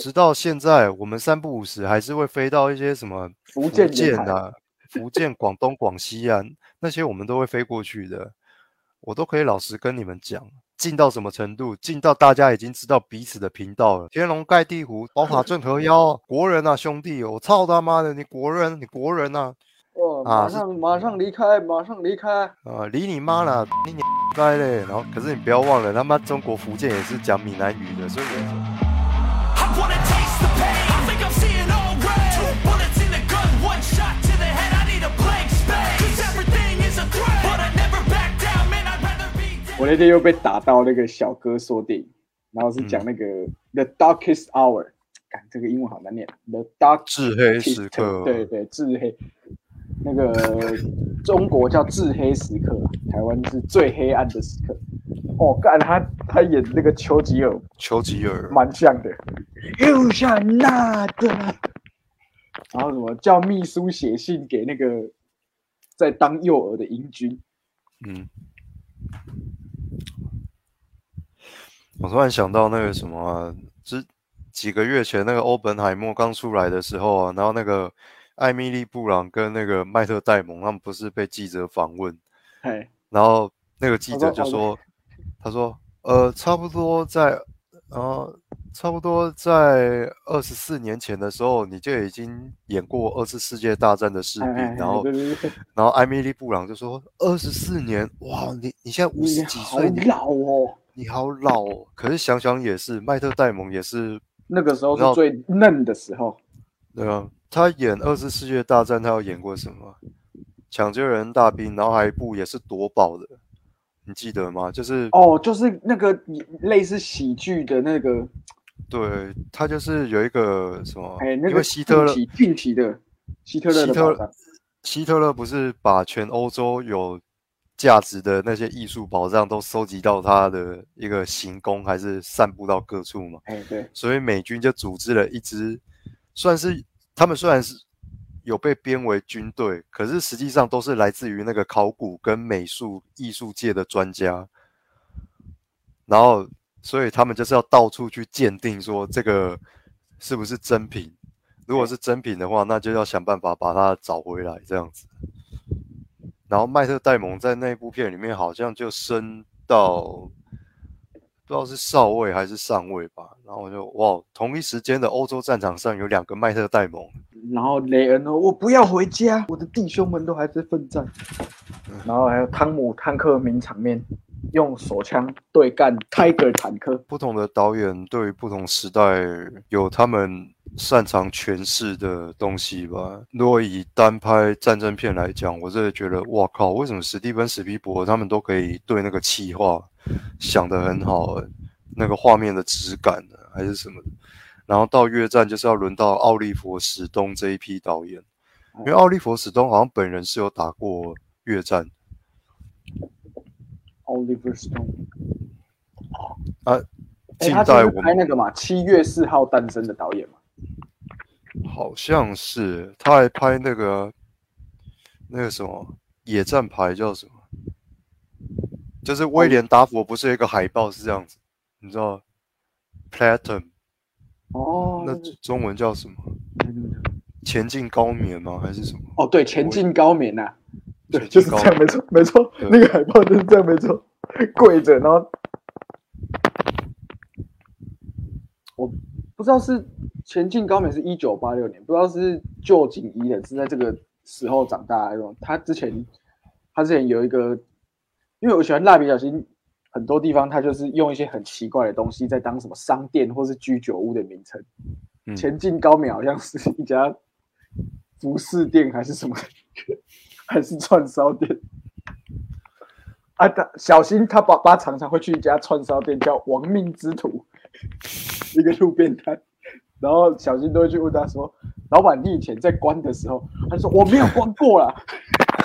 直到现在，我们三不五时还是会飞到一些什么福建福建、广东、广西啊，那些我们都会飞过去的。我都可以老实跟你们讲，近到什么程度？近到大家已经知道彼此的频道了。天龙盖地虎，宝塔镇河妖，国人啊，兄弟！我操他妈的，你国人，你国人啊！哦，马上马上离开，马上离开。啊，离你妈啦，你你 该嘞！然后，可是你不要忘了，他妈中国福建也是讲闽南语的，所以我那天又被打到那个小哥说电影，然后是嗯。讲那个 The Darkest Hour，干这个英文好难念，The Dark 至黑时刻，对对，至黑，那个中国叫至黑时刻，台湾是最黑暗的时刻。哦，干他他演那个丘吉尔丘吉尔，蛮像的，又像那的，然后什么叫秘书写信给那个在当诱饵的英军，嗯，我突然想到那个什么、啊，之几个月前那个欧本海默刚出来的时候啊，然后那个艾米丽布朗跟那个麦特戴蒙他们不是被记者访问，哎，然后那个记者就说，他说，呃，差不多在，呃，差不多在二十四年前的时候，你就已经演过二次世界大战的士兵，哎然后对对对，然后艾米丽布朗就说：“二十四年，哇，你你现在五十几岁，你老哦。你好老哦。”可是想想也是，麦特戴蒙也是，那个时候是最嫩的时候，对啊，他演二次世界大战，他有演过什么？抢救人大兵，然后还有一部也是夺宝的，你记得吗？就是哦，就是那个类似喜剧的那个，对他就是有一个什么，哎，那因个为希特勒近期的希特勒的希特勒不是把全欧洲有价值的那些艺术宝藏都收集到他的一个行宫，还是散布到各处嘛？哎，对，所以美军就组织了一支，算是他们虽然是有被编为军队，可是实际上都是来自于那个考古跟美术艺术界的专家，然后所以他们就是要到处去鉴定说这个是不是真品，如果是真品的话，那就要想办法把它找回来这样子。然后麦特戴蒙在那部片里面好像就升到不知道是少尉还是上尉吧，然后我就哇，同一时间的欧洲战场上有两个麦特戴蒙，然后雷恩哦，我不要回家，我的弟兄们都还在奋战。然后还有汤姆汉克名场面，用手枪对干 Tiger 坦克。不同的导演对于不同时代有他们擅长诠释的东西吧。如果以单拍战争片来讲，我真的觉得，哇靠，为什么史蒂芬史皮伯他们都可以对那个气化想得很好、欸，那个画面的质感呢，还是什么的。然后到越战就是要轮到奥利弗·史东这一批导演，因为奥利弗·史东好像本人是有打过越战 Oliver Stone，啊。哎，他就是近代我们拍那个嘛，七月四号诞生的导演嘛。好像是他还拍那个那个什么野战牌叫什么？就是威廉达佛不是有一个海报是这样子，你知道？Platinum，哦，那中文叫什么？前进高棉吗？还是什么？哦，对，前进高棉呐、对，就是这样，没错，没错，那个海报就是这样，没错，跪着，然后我不知道是前进高美是一九八六年，不知道是旧景宜人是在这个时候长大的。他之前他之前有一个，因为我喜欢蜡笔小新，很多地方他就是用一些很奇怪的东西在当什么商店或是居酒屋的名称。嗯前进高美好像是一家服饰店还是什么，还是串烧店。啊，他小新他爸爸常常会去一家串烧店叫亡命之徒，一个路边摊。然后小新都会去问他说：“老板，你以前在关的时候？”他说：“我没有关过啦。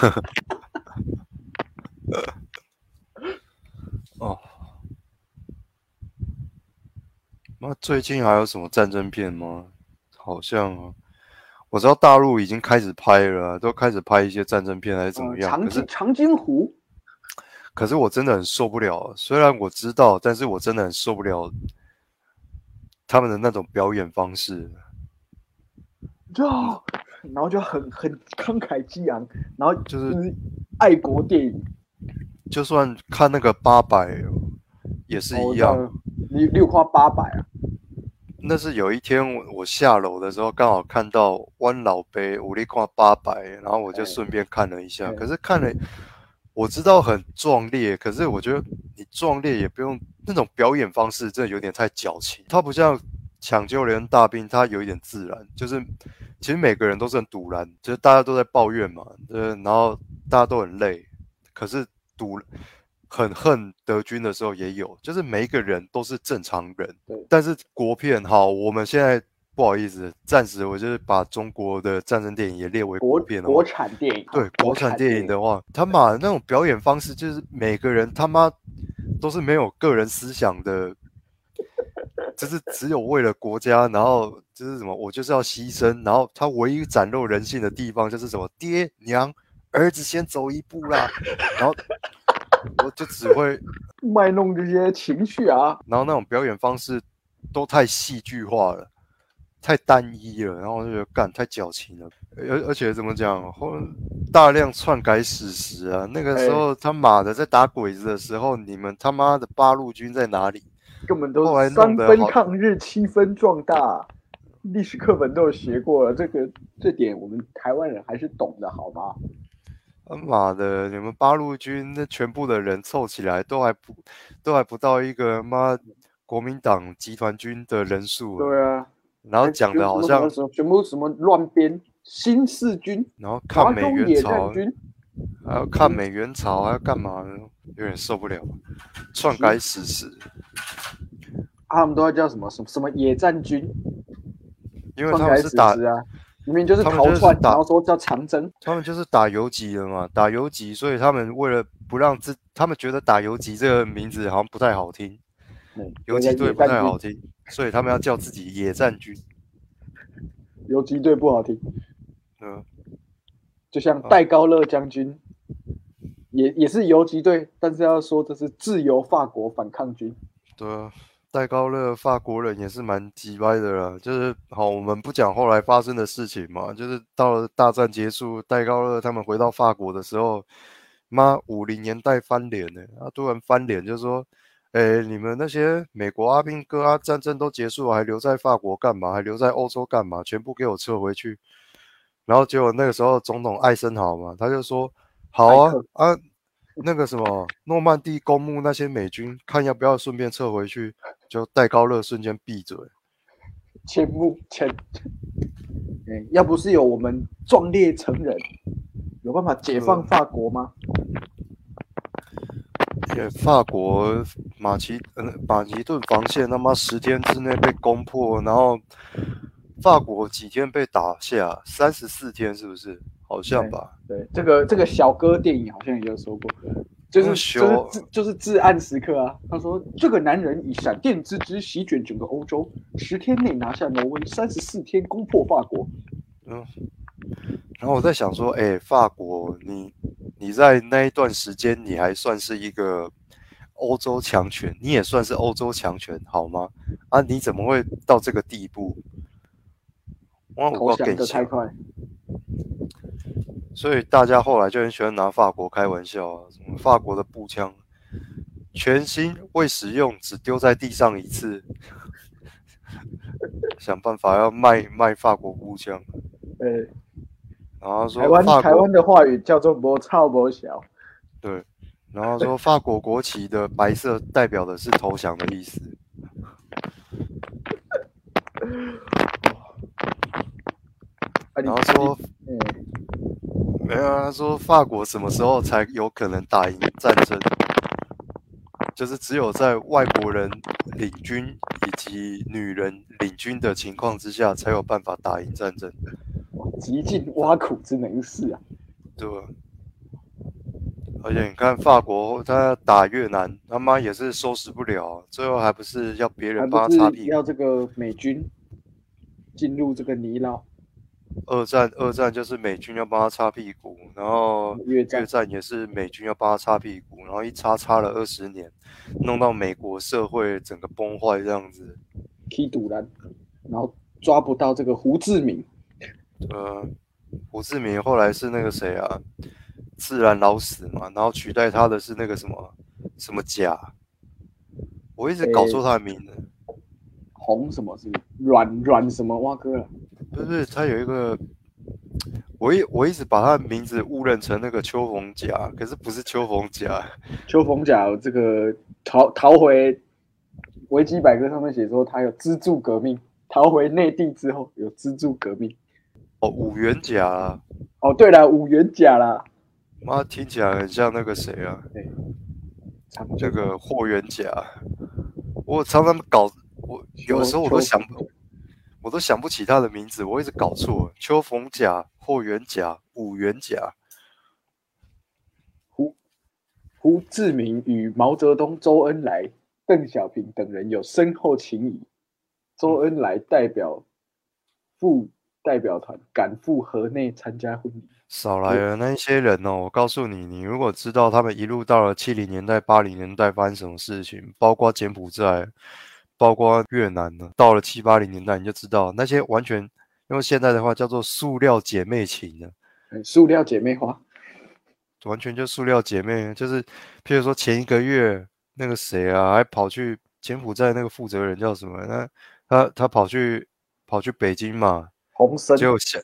哦，那最近还有什么战争片吗？好像啊，我知道大陆已经开始拍了啊，都开始拍一些战争片还是怎么呃样。长津长津湖，可是我真的很受不了，虽然我知道，但是我真的很受不了他们的那种表演方式，就然后就很很慷慨激昂，然后就是爱国电影。就算看那个八百也是一样。哦你六花八百啊，那是有一天我我下楼的时候，刚好看到弯老杯五力跨八百，然后我就哎顺便看了一下。哎可是看了，我知道很壮烈，可是我觉得你壮烈也不用那种表演方式，真的有点太矫情。他不像抢救连大兵，他有一点自然，就是其实每个人都是很堵然，就是大家都在抱怨嘛，呃，然后大家都很累，可是堵很恨德军的时候也有，就是每一个人都是正常人。但是国片好，我们现在不好意思，暂时我就是把中国的战争电影也列为国片了国产电影啊，对国产电影的话，他妈的那种表演方式，就是每个人他妈都是没有个人思想的，就是只有为了国家，然后就是什么，我就是要牺牲，然后他唯一展露人性的地方就是什么，爹娘儿子先走一步啦，然后我就只会，卖弄这些情绪啊，然后那种表演方式都太戏剧化了。太单一了，然后我就觉得干太矫情了，而而且怎么讲，后大量篡改史实啊！那个时候他妈的在打鬼子的时候，你们他妈的八路军在哪里？根本都三分抗日，七分壮大。历史课本都有学过了，这个这点我们台湾人还是懂的，好吗？他妈的，你们八路军那全部的人凑起来都还不都还不到一个妈国民党集团军的人数，对啊，然后讲的好像，什么全部什么乱编新四军、然后华看美援朝，军，还要抗美援朝，还要干嘛呢？有点受不了，篡改史实，啊他们都要叫什么什么什么野战军，因为他们是打啊，明明就是逃窜，然后说叫长征，他们就是打游击的嘛，打游击，所以他们为了不让自，他们觉得打游击这个名字好像不太好听，嗯游击队不太好听，所以他们要叫自己野战军。游击队不好听，嗯，就像戴高乐将军，也也是游击队，但是要说这是自由法国反抗军。对啊，戴高乐法国人也是蛮鸡掰的啦。就是好，我们不讲后来发生的事情嘛，就是到了大战结束，戴高乐他们回到法国的时候，妈五零年代翻脸呢，他突然翻脸就说。哎，你们那些美国阿兵哥啊，战争都结束了，还留在法国干嘛？还留在欧洲干嘛？全部给我撤回去！然后结果那个时候总统艾森豪嘛，他就说：“好啊啊，那个什么诺曼底公墓那些美军，看要不要顺便撤回去。”就戴高乐瞬间闭嘴。千木千，嗯，要不是有我们壮烈成人，有办法解放法国吗？也法国马其嗯马其顿防线他妈十天之内被攻破，然后法国几天被打下，三十四天是不是？好像吧。对，这个这个小哥电影好像也有说过，就是就是就是至暗时刻啊。他说这个男人以闪电之姿席卷整个欧洲，十天内拿下挪威，三十四天攻破法国。嗯然后我在想说，哎，法国，你你在那一段时间，你还算是一个欧洲强权，你也算是欧洲强权，好吗？啊，你怎么会到这个地步？我投降我给快，所以大家后来就很喜欢拿法国开玩笑啊，什么法国的步枪全新未使用，只丢在地上一次，想办法要卖卖法国步枪，呃，然后说台湾台湾的话语叫做“摩操摩小对，然后说法国国旗的白色代表的是投降的意思。”，啊，然后说嗯，没有啊，他说法国什么时候才有可能打赢战争？就是只有在外国人领军以及女人领军的情况之下，才有办法打赢战争，哇极尽挖苦之能事啊！对吧？而且你看法国，他打越南，他妈也是收拾不了啊，最后还不是要别人帮他擦屁股？要这个美军进入这个泥淖，二战，二战就是美军要帮他擦屁股，然后越战越战也是美军要帮他擦屁股，然后一擦擦了二十年，弄到美国社会整个崩坏这样子。踢堵拦，然后抓不到这个胡志明。呃，胡志明后来是那个谁啊，自然老死嘛，然后取代他的是那个什么什么甲，我一直搞错他的名字。红什么是软软什么蛙哥了？不是，他有一个，我一我一直把他的名字误认成那个秋逢甲，可是不是秋逢甲。邱逢甲这个逃逃回维基百科上面写说他有资助革命，逃回内地之后有资助革命。哦，五元甲啊，哦，对了，五元甲啦，妈听起来很像那个谁啊，长这个霍元甲。我常常搞，我有时候我都想不，我都想不起他的名字，我一直搞错。秋逢甲、霍元甲、五元甲。胡胡志明与毛泽东、周恩来、邓小平等人有深厚情谊。周恩来代表副代表团赶赴河内参加婚礼。少来了那一些人哦！我告诉你，你如果知道他们一路到了七零年代、八零年代发生什么事情，包括柬埔寨，包括越南呢，到了七八零年代，你就知道那些完全用现在的话叫做“塑料姐妹情”的，嗯塑料姐妹花，完全就塑料姐妹，就是譬如说前一个月那个谁啊，还跑去柬埔寨那个负责人叫什么？那他他跑去跑去北京嘛，红参结果下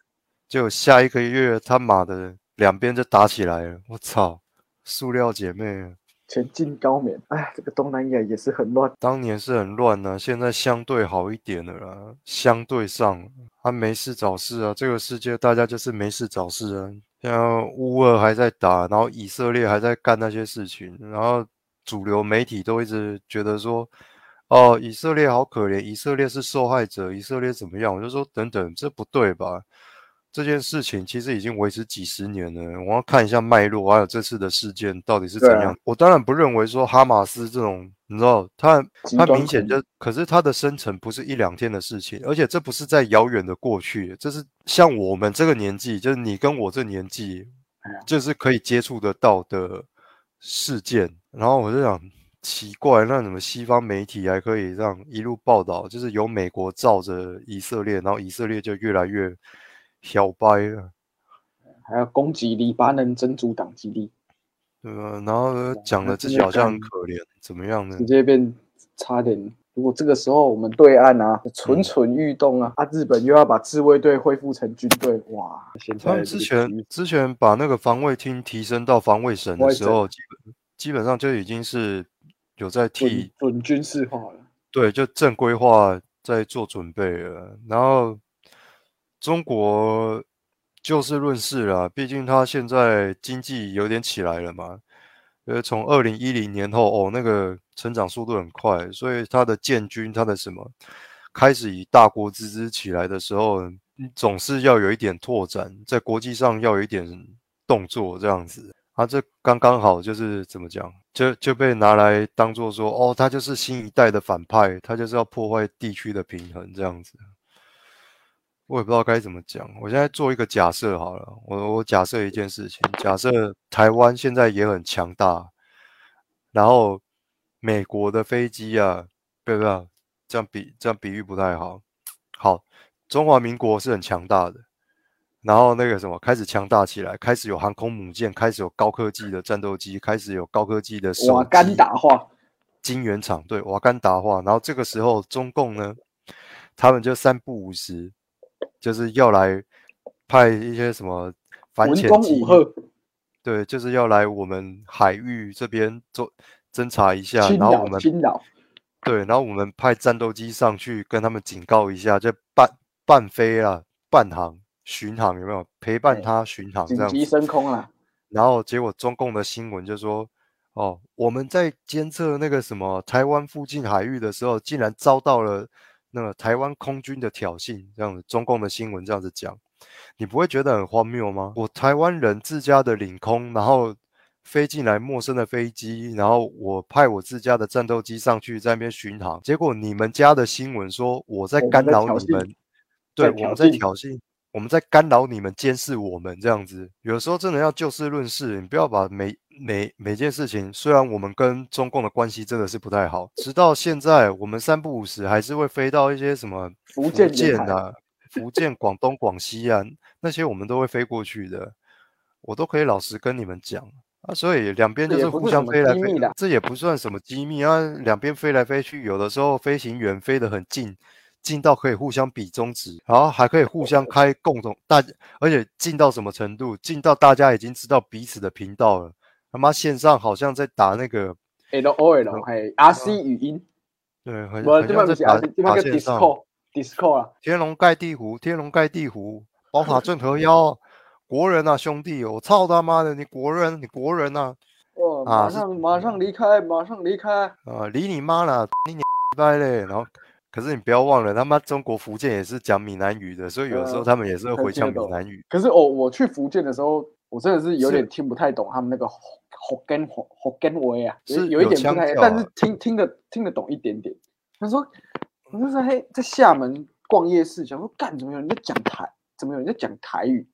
结果下一个月他妈的两边就打起来了，我操！塑料姐妹啊，前进高棉。哎，这个东南亚也是很乱。当年是很乱呢、现在相对好一点了啦。相对上，他没事找事啊，这个世界大家就是没事找事啊。像乌俄还在打，然后以色列还在干那些事情，然后主流媒体都一直觉得说，哦，以色列好可怜，以色列是受害者，以色列怎么样？我就说等等，这不对吧？这件事情其实已经维持几十年了，我要看一下脉络，还有这次的事件到底是怎样。我当然不认为说哈马斯这种，你知道，他他明显就，可是他的生成不是一两天的事情，而且这不是在遥远的过去，这是像我们这个年纪，就是你跟我这年纪就是可以接触得到的事件。然后我就想，奇怪，那怎么西方媒体还可以这样一路报道，就是由美国罩着以色列，然后以色列就越来越小掰了，还要攻击黎巴嫩真主党基地，对吧？然后讲的自己好像很可怜，怎么样呢直？接变差点。如果这个时候我们对岸啊蠢蠢欲动啊，啊日本又要把自卫队恢复成军队，哇！现在他们之前之前把那个防卫厅提升到防卫省防卫省的时候，基本基本上就已经是有在替准准军事化了，对，就正规化在做准备了。然后中国就事论事啦，毕竟它现在经济有点起来了嘛。呃，从二零一零年后，哦，那个成长速度很快，所以它的建军，它的什么开始以大国之姿起来的时候，总是要有一点拓展，在国际上要有一点动作这样子。啊，这刚刚好就是怎么讲，就就被拿来当做说，哦，他就是新一代的反派，他就是要破坏地区的平衡这样子。我也不知道该怎么讲。我现在做一个假设好了，我我假设一件事情，假设台湾现在也很强大，然后美国的飞机啊，不不不，这样比这样比喻不太好。好，中华民国是很强大的，然后那个什么开始强大起来，开始有航空母舰，开始有高科技的战斗机，开始有高科技的手瓦干机达化，金圆厂，对，瓦干达化。然后这个时候，中共呢，他们就三不五时，就是要来派一些什么反潜机对，就是要来我们海域这边做侦查一下，然后我们对，然后我们派战斗机上去跟他们警告一下，就半半飞啊，半航巡航有没有陪伴他巡航这紧急？升空了，然后结果中共的新闻就说，哦，我们在监测那个什么台湾附近海域的时候，竟然遭到了那个台湾空军的挑衅，这样子，中共的新闻这样子讲，你不会觉得很荒谬吗？我台湾人自家的领空，然后飞进来陌生的飞机，然后我派我自家的战斗机上去在那边巡航，结果你们家的新闻说我在干扰你们，对，我们在挑衅。我们在干扰你们、监视我们这样子。有时候真的要就事论事，你不要把每每每件事情，虽然我们跟中共的关系真的是不太好，直到现在我们三不五时还是会飞到一些什么福建啊、福建、广东、广西啊那些，我们都会飞过去的，我都可以老实跟你们讲。啊，所以两边就是互相飞来飞去，这也不算什么机密啊。两边飞来飞去，有的时候飞行员飞得很近，近到可以互相比中指，然后还可以互相开共同大，而且近到什么程度？近到大家已经知道彼此的频道了。他妈线上好像在打那个 L O L，嘿 R C 语音，对，很很像在打打线上。Discord 啊，天龙盖地虎，天龙盖地虎，宝塔镇河妖。国人啊，兄弟！我操他妈的，你国人，你国人呐！哦，马上马上离开，马上离开！啊，离你妈了，你 你 拜嘞！然后，可是你不要忘了，他妈中国福建也是讲闽南语的，所以有时候他们也是会回讲闽南语。可是我我去福建的时候，我真的是有点听不太懂他们那个福根福福根威啊，是有一点不太，但是听听得听得懂一点点。他说，我那时候嘿在厦门逛夜市，想说干怎么有人在讲台，怎么有人在讲台语？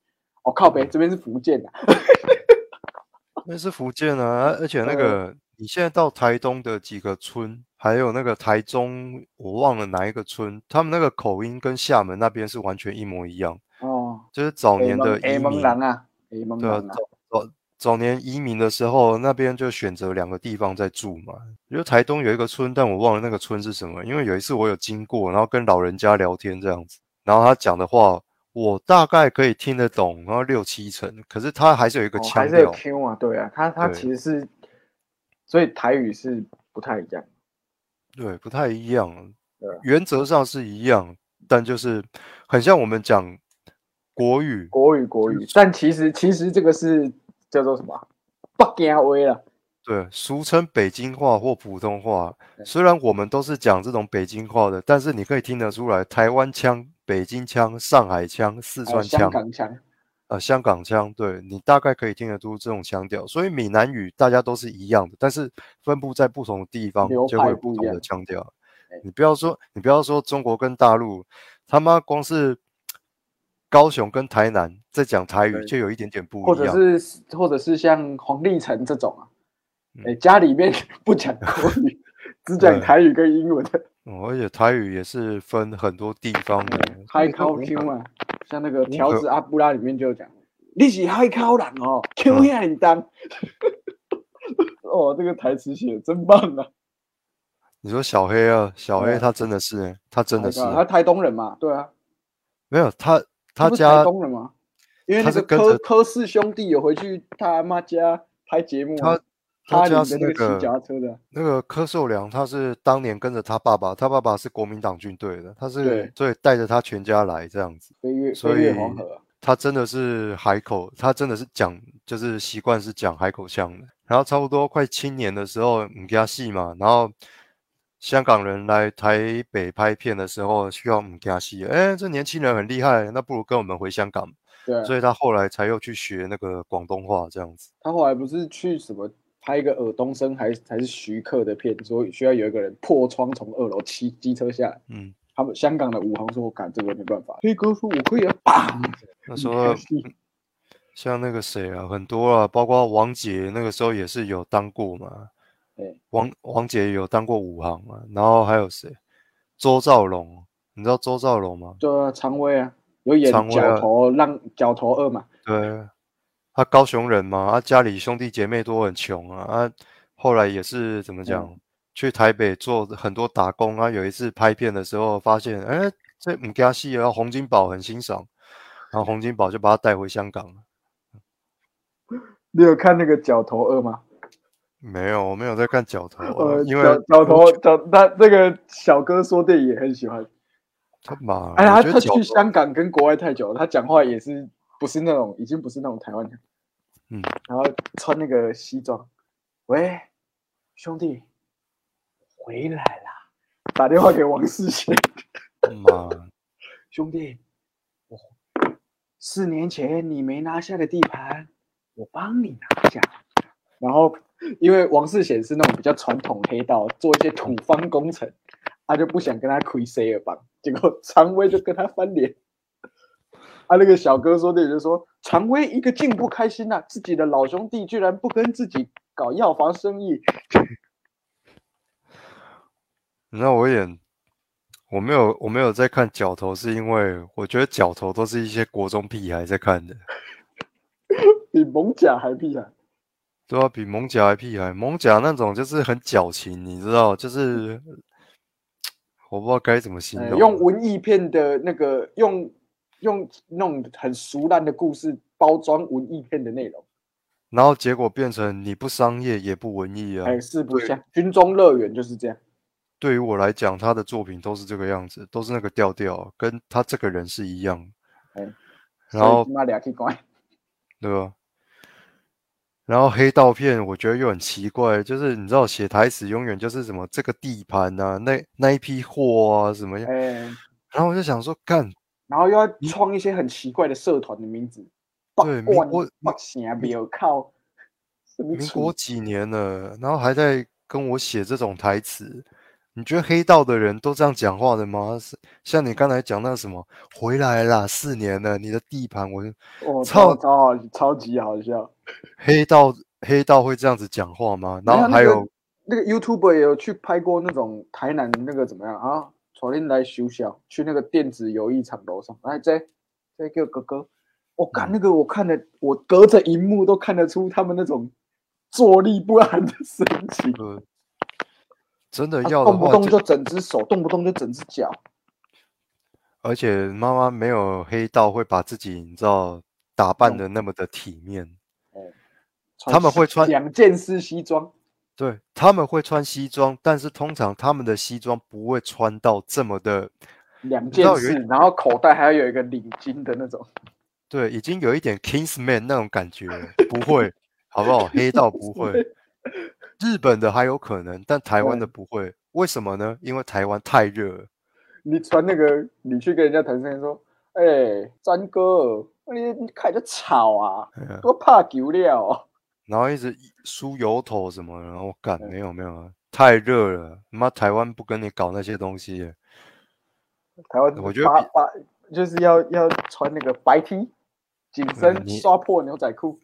哦靠北，这边是福建的，那是福建啊，而且那 个你现在到台东的几个村，还有那个台中，我忘了哪一个村，他们那个口音跟厦门那边是完全一模一样哦。就是早年的移民啊，对啊，早早年移民的时候，那边就选择两个地方在住嘛。就台东有一个村，但我忘了那个村是什么，因为有一次我有经过，然后跟老人家聊天这样子，然后他讲的话。我大概可以听得懂，然后六七成，可是他还是有一个腔调，还是有 Q 啊，对啊，他他其实是，所以台语是不太一样，对，不太一样，原则上是一样，但就是很像我们讲国语，国语国语，但其实其实这个是叫做什么北京威了，对，俗称北京话或普通话，虽然我们都是讲这种北京话的，但是你可以听得出来台湾腔。北京腔、上海腔、四川腔、香港腔，呃，香港腔，对你大概可以听得出这种腔调。所以闽南语大家都是一样的，但是分布在不同的地方就会不同的腔调。你不要说，你不要说中国跟大陆，他妈光是高雄跟台南在讲台语就有一点点不一样。或者是，或者是像黄立成这种啊，哎，家里面 不讲 国语，只讲台语跟英文的。而且台语也是分很多地方的，海口 Q 嘛，像那个条子阿布拉里面就讲，你是海口人哦，Q 也很当。哦，这个台词写的真棒啊！你说小黑啊，小黑他真的是，他真的是，他台东人嘛，对啊，没有他他家台东人嘛，因为那个柯柯氏兄弟有回去他阿妈家拍节目。他家是那个车的，那个柯受良，他是当年跟着他爸爸，他爸爸是国民党军队的，他是所以带着他全家来这样子，所以他真的是海口，他真的是讲就是习惯是讲海口腔的。然后差不多快青年的时候，唔加戏嘛，然后香港人来台北拍片的时候需要唔加戏，哎，这年轻人很厉害，那不如跟我们回香港。对，所以他后来才又去学那个广东话这样子。他后来不是去什么？拍一个尔东升还还是徐克的片，说需要有一个人破窗从二楼骑机车下来。嗯，他们香港的武行说：“我赶这个没办法。”黑哥说：“我可以啊！”那时候像那个谁啊，很多啊，包括王杰那个时候也是有当过嘛。对，王王杰有当过武行嘛。然后还有谁？周兆龙，你知道周兆龙吗？对啊，常威啊，有演角头让角头二嘛。对。他高雄人嘛，他家里兄弟姐妹都很穷啊，啊，后来也是怎么讲，去台北做很多打工啊。有一次拍片的时候，发现哎，这五家戏啊，洪金宝很欣赏，然后洪金宝就把他带回香港了。你有看那个角头二吗？没有，我没有在看角头二，因为角头角他那个小哥说电影也很喜欢。他妈，哎呀，他去香港跟国外太久了，他讲话也是不是那种，已经不是那种台湾人。嗯，然后穿那个西装，喂，兄弟，回来啦！打电话给王世贤，妈，兄弟，我四年前你没拿下的地盘，我帮你拿下。然后因为王世贤是那种比较传统黑道，做一些土方工程，他就不想跟他亏 C 二帮，结果常威就跟他翻脸。啊，那个小哥说的也就说，常威一个劲不开心呐、啊自己的老兄弟居然不跟自己搞药房生意，那我也，我没有我没有在看角头，是因为我觉得角头都是一些国中屁孩在看的，比蒙甲还屁孩！对啊，比蒙甲还屁孩。蒙甲那种就是很矫情，你知道，就是我不知道该怎么形容。呃用文艺片的那个用用那种很俗烂的故事包装文艺片的内容，然后结果变成你不商业也不文艺啊。哎，四不像。军中乐园就是这样。对于我来讲，他的作品都是这个样子，都是那个调调，跟他这个人是一样，哎，然后那俩去关，对吧？然后黑道片我觉得又很奇怪，就是你知道写台词永远就是什么这个地盘啊，那那一批货啊什么样，哎，然后我就想说，干，然后又要创一些很奇怪的社团的名字，八对民冠国、八城、庙靠，民国几年了，然后还在跟我写这种台词，你觉得黑道的人都这样讲话的吗？是像你刚才讲那什么回来啦，四年了，你的地盘我哦，操超超好，超级好笑。黑道黑道会这样子讲话吗？然后那个还有那个 YouTuber 也有去拍过那种台南那个怎么样啊？昨天来修小，去那个电子游艺场楼上，哎，这这个哥哥，我嗯。看那个我看的，我隔着荧幕都看得出他们那种坐立不安的神情，呃，真的要的，动不动就整只手，动不动就整只脚，而且妈妈没有黑道会把自己你知道打扮的那么的体面，穿他们会穿两件式西装，对，他们会穿西装，但是通常他们的西装不会穿到这么的，两件事，然后口袋还要有一个领巾的那种。对，已经有一点 Kingsman 那种感觉了，不会，好不好？黑道不会，日本的还有可能，但台湾的不会，为什么呢？因为台湾太热了。你穿那个，你去跟人家谈生意说，哎、詹哥，你你开始吵啊，哎呀多怕丢料哦。然后一直梳油头什么的，然后我干没有没有啊，太热了，妈台湾不跟你搞那些东西了，台湾我觉得比八八就是要要穿那个白 T，紧身刷破牛仔裤，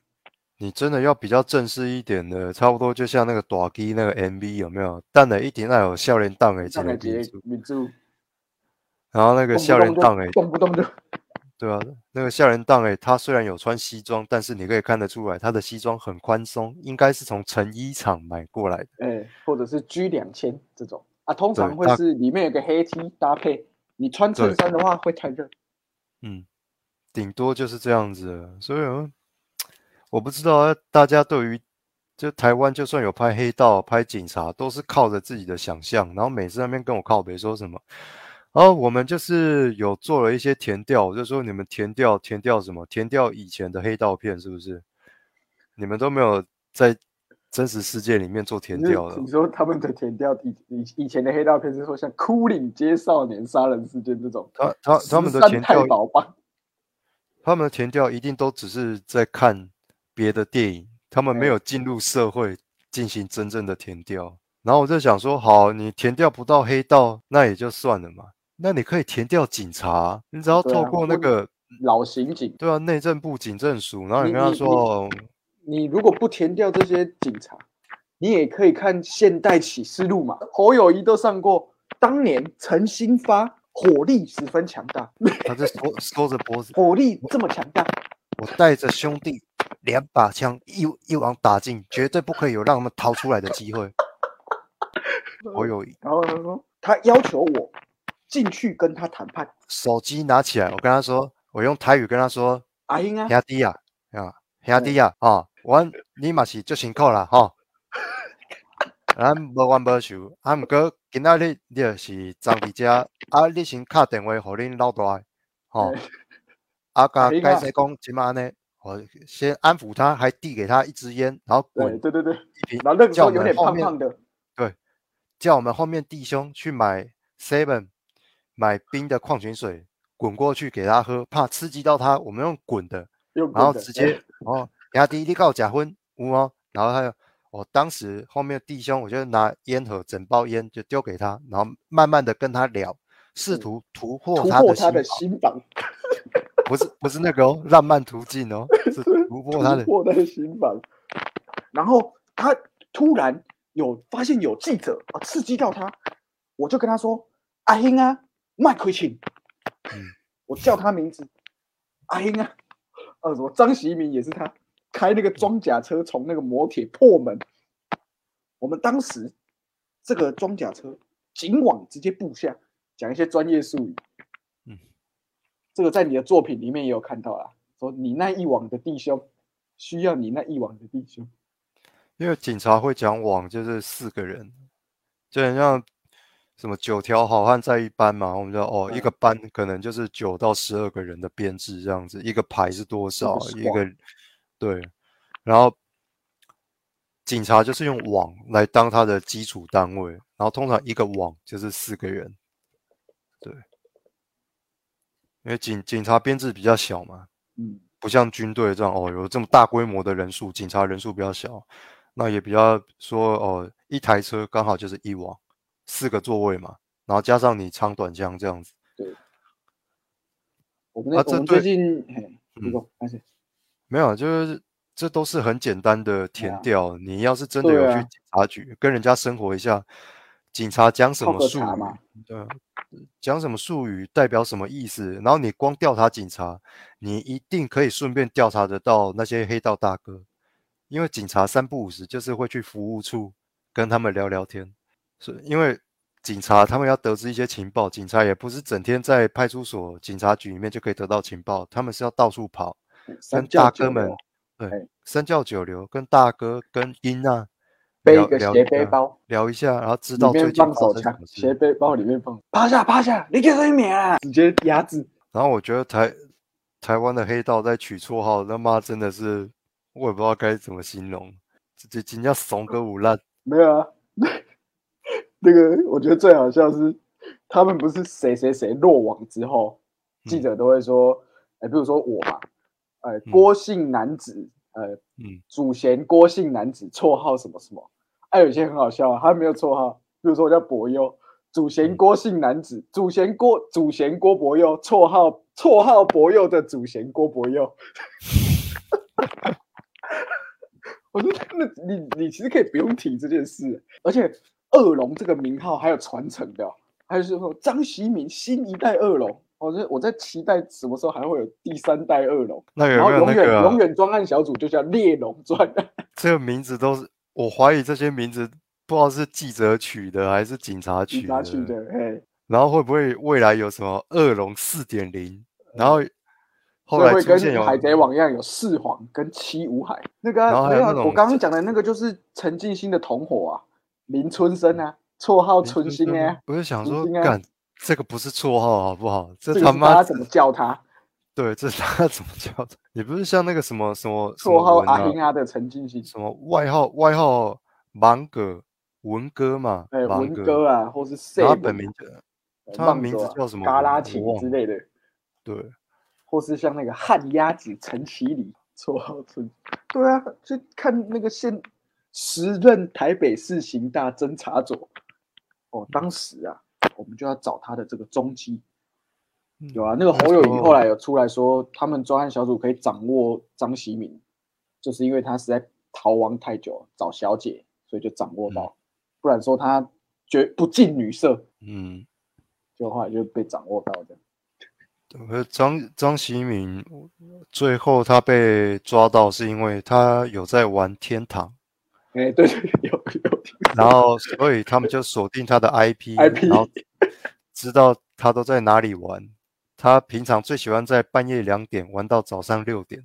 你真的要比较正式一点的，差不多就像那个短 G 那个 MV 有没有？淡了一点那有笑脸荡诶，上海节民族，然后那个笑脸荡诶，动不动就对啊，那个笑脸档诶，他虽然有穿西装，但是你可以看得出来，他的西装很宽松，应该是从成衣厂买过来的。哎、或者是 G 两千这种啊，通常会是里面有个黑 T 搭配，你穿衬衫的话会太热。嗯，顶多就是这样子。所以嗯我不知道啊大家对于就台湾就算有拍黑道、拍警察，都是靠着自己的想象，然后每次那边跟我靠北说什么，然后我们就是有做了一些填调，我就说你们填调填调什么？填调以前的黑道片是不是？你们都没有在真实世界里面做填调的你。说他们的填调以以以前的黑道片是说像枯岭街少年杀人事件这种，他他他们的13太填调，他们的填调一定都只是在看别的电影，他们没哎有进入社会进行真正的填调。然后我就想说，好，你填调不到黑道，那也就算了嘛。那你可以填掉警察，你只要透过那或个，老刑警。对啊，内政部警政署，然后你你跟他你说哦，你如果不填掉这些警察，你也可以看《现代启示录》嘛，侯友谊都上过。当年陈新发火力十分强大，他就缩缩着脖子，火力这么强大，我带着兄弟两把枪一一网打尽，绝对不可以有让他们逃出来的机会。侯 友谊然后他说他要求我进去跟他谈判。手机拿起来，我跟他说，我用台语跟他说，阿英啊，兄弟啊，啊，兄弟啊，哦，我你嘛是足辛苦啦，吼、咱无冤无仇，啊，毋过今仔日你就是站伫遮，啊，你先敲电话互恁老大的，吼、嘿啊，甲解释讲即马呢，我先安抚他，还递给他一支烟，然后滚对对对对，一瓶，然后那个时候有点胖胖的，叫我们后面弟兄去买 seven 买冰的矿泉水，滚过去给他喝，怕刺激到他，我们用滚的。用然后直接哦，兄弟，你告假婚有哦，然后还有我当时后面弟兄，我就拿烟盒整包烟就丢给他，然后慢慢的跟他聊，试嗯图突破他的心心防。不是不是那个哦，浪漫途径哦，是 突破他的突破他的心房。然后他突然有发现有记者啊刺激到他，我就跟他说：“阿英啊，麦奎钦。”嗯我叫他名字，阿英啊，呃，什么张喜明也是他开那个装甲车从那个磨铁破门。我们当时这个装甲车警网直接布下，讲一些专业术语。嗯，这个在你的作品里面也有看到啦，说你那一网的弟兄需要你那一网的弟兄。因为警察会讲网就是四个人，就很像什么九条好汉在一班嘛，我们就哦嗯一个班可能就是九到十二个人的编制这样子，一个排是多少，一个对，然后警察就是用网来当他的基础单位，然后通常一个网就是四个人，对，因为警警察编制比较小嘛，嗯，不像军队这样哦，有这么大规模的人数，警察人数比较小，那也比较说哦，一台车刚好就是一网，四个座位嘛，然后加上你长短枪这样子，我们那、啊这我们最近，没有，就是这都是很简单的填啊调。你要是真的有去警察局跟人家生活一下，警察讲什么术语，对啊，讲什么术语代表什么意思，然后你光调查警察，你一定可以顺便调查得到那些黑道大哥，因为警察三不五时就是会去服务处跟他们聊聊天，是因为警察他们要得知一些情报，警察也不是整天在派出所、警察局里面就可以得到情报，他们是要到处跑，三跟教九大哥们流对哎三教九流，跟大哥跟英啊背一个斜背包，聊一下，然后知道最近放手枪发生什么，事斜背包里面放趴下趴下，你给谁免啊？直接压制，然后我觉得台台湾的黑道在取绰号，他妈真的是我也不知道该怎么形容，这这真叫怂歌舞烂。没有啊？那个我觉得最好笑是，他们不是谁谁谁落网之后，记嗯者都会说，哎、比如说我吧，呃，郭姓男子，呃，嗯。祖贤郭姓男子，绰号什么什么，哎、有些很好笑啊，他没有绰号，比如说我叫博佑，祖贤郭姓男子，祖贤郭祖贤郭博佑，绰号绰号博佑的祖贤郭博佑。我说那你你其实可以不用提这件事，而且恶龙这个名号还有传承的哦，还有是说张习明新一代恶龙，我在我在期待什么时候还会有第三代恶龙，那有没有那个、啊、永远专案小组就叫猎龙专案，这个名字都是我怀疑这些名字不知道是记者取的还是警察取警察取的，嘿，然后会不会未来有什么恶龙四点零？然后后来出现有海贼王一样有四皇跟七五海，那个、啊、没有啊然后还有我刚刚讲的那个就是陈进兴的同伙啊，林春生啊，绰号春心啊、我是想说，春兴啊干这个不是绰号好不好？这这个他妈怎么叫他？对，这他怎么叫的？也不是像那个什么什么绰号阿英啊的陈进兴，什么外号外号芒格文哥嘛，哎，文芒哥啊，或是后他本名就他的名字啊叫什么嘎拉我琴之类的，对，或是像那个旱鸭子陈其礼，绰号春。对啊，就看那个现时任台北市刑大侦查组，哦，当时啊，我们就要找他的这个踪迹。有啊，那个侯友谊后来有出来说，他们专案小组可以掌握张习敏，就是因为他实在逃亡太久，找小姐，所以就掌握到，不然说他绝不近女色，嗯，就后来就被掌握到的。呃，张张习敏最后他被抓到是因为他有在玩天堂，哎，对对，有有听然后所以他们就锁定他的 IP，IP 然后知道他都在哪里玩。他平常最喜欢在半夜两点玩到早上六点，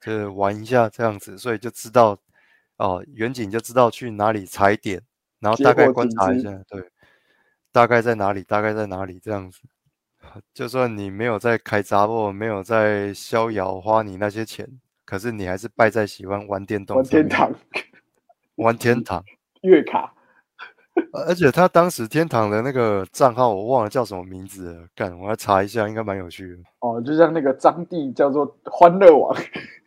就是玩一下这样子，所以就知道哦，远景就知道去哪里踩点，然后大概观察一下，对，大概在哪里，大概在哪里这样子。就算你没有在开杂货，没有在逍遥花你那些钱，可是你还是败在喜欢玩电动玩，天堂玩天堂。月卡，呃而且他当时天堂的那个账号我忘了叫什么名字了，干，我要查一下，应该蛮有趣的。哦，就像那个张帝叫做欢乐王，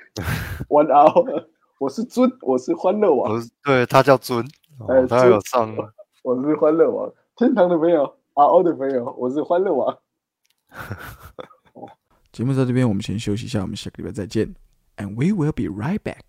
One Hour，我是尊，我是欢乐王，我是对他叫尊，哦哎，他尊有上，我是欢乐王，天堂的朋友，RO 的朋友，我是欢乐王。节目在这边，我们先休息一下，我们下个礼拜再见，and we will be right back。